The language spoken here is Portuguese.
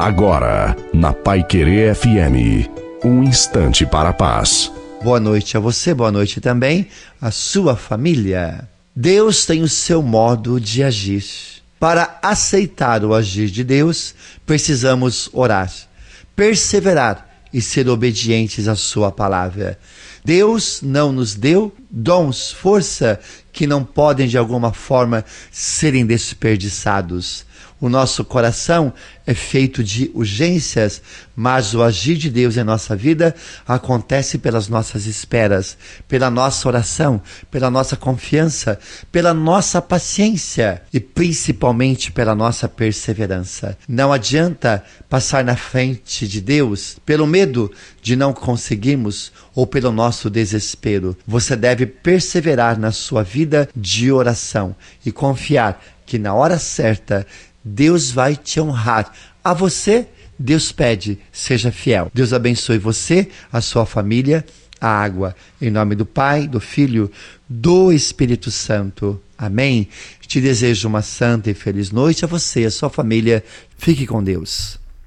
Agora, na Pai Querer FM, um instante para a paz. Boa noite a você, boa noite também à sua família. Deus tem o seu modo de agir. Para aceitar o agir de Deus, precisamos orar, perseverar e ser obedientes à Sua palavra. Deus não nos deu dons, força, que não podem de alguma forma serem desperdiçados. O nosso coração é feito de urgências, mas o agir de Deus em nossa vida acontece pelas nossas esperas, pela nossa oração, pela nossa confiança, pela nossa paciência e principalmente pela nossa perseverança. Não adianta passar na frente de Deus pelo medo de não conseguirmos ou pelo nosso desespero. Você deve perseverar na sua vida de oração e confiar que na hora certa Deus vai te honrar. A você, Deus pede, seja fiel. Deus abençoe você, a sua família, a água. Em nome do Pai, do Filho, do Espírito Santo. Amém. Te desejo uma santa e feliz noite a você e a sua família. Fique com Deus.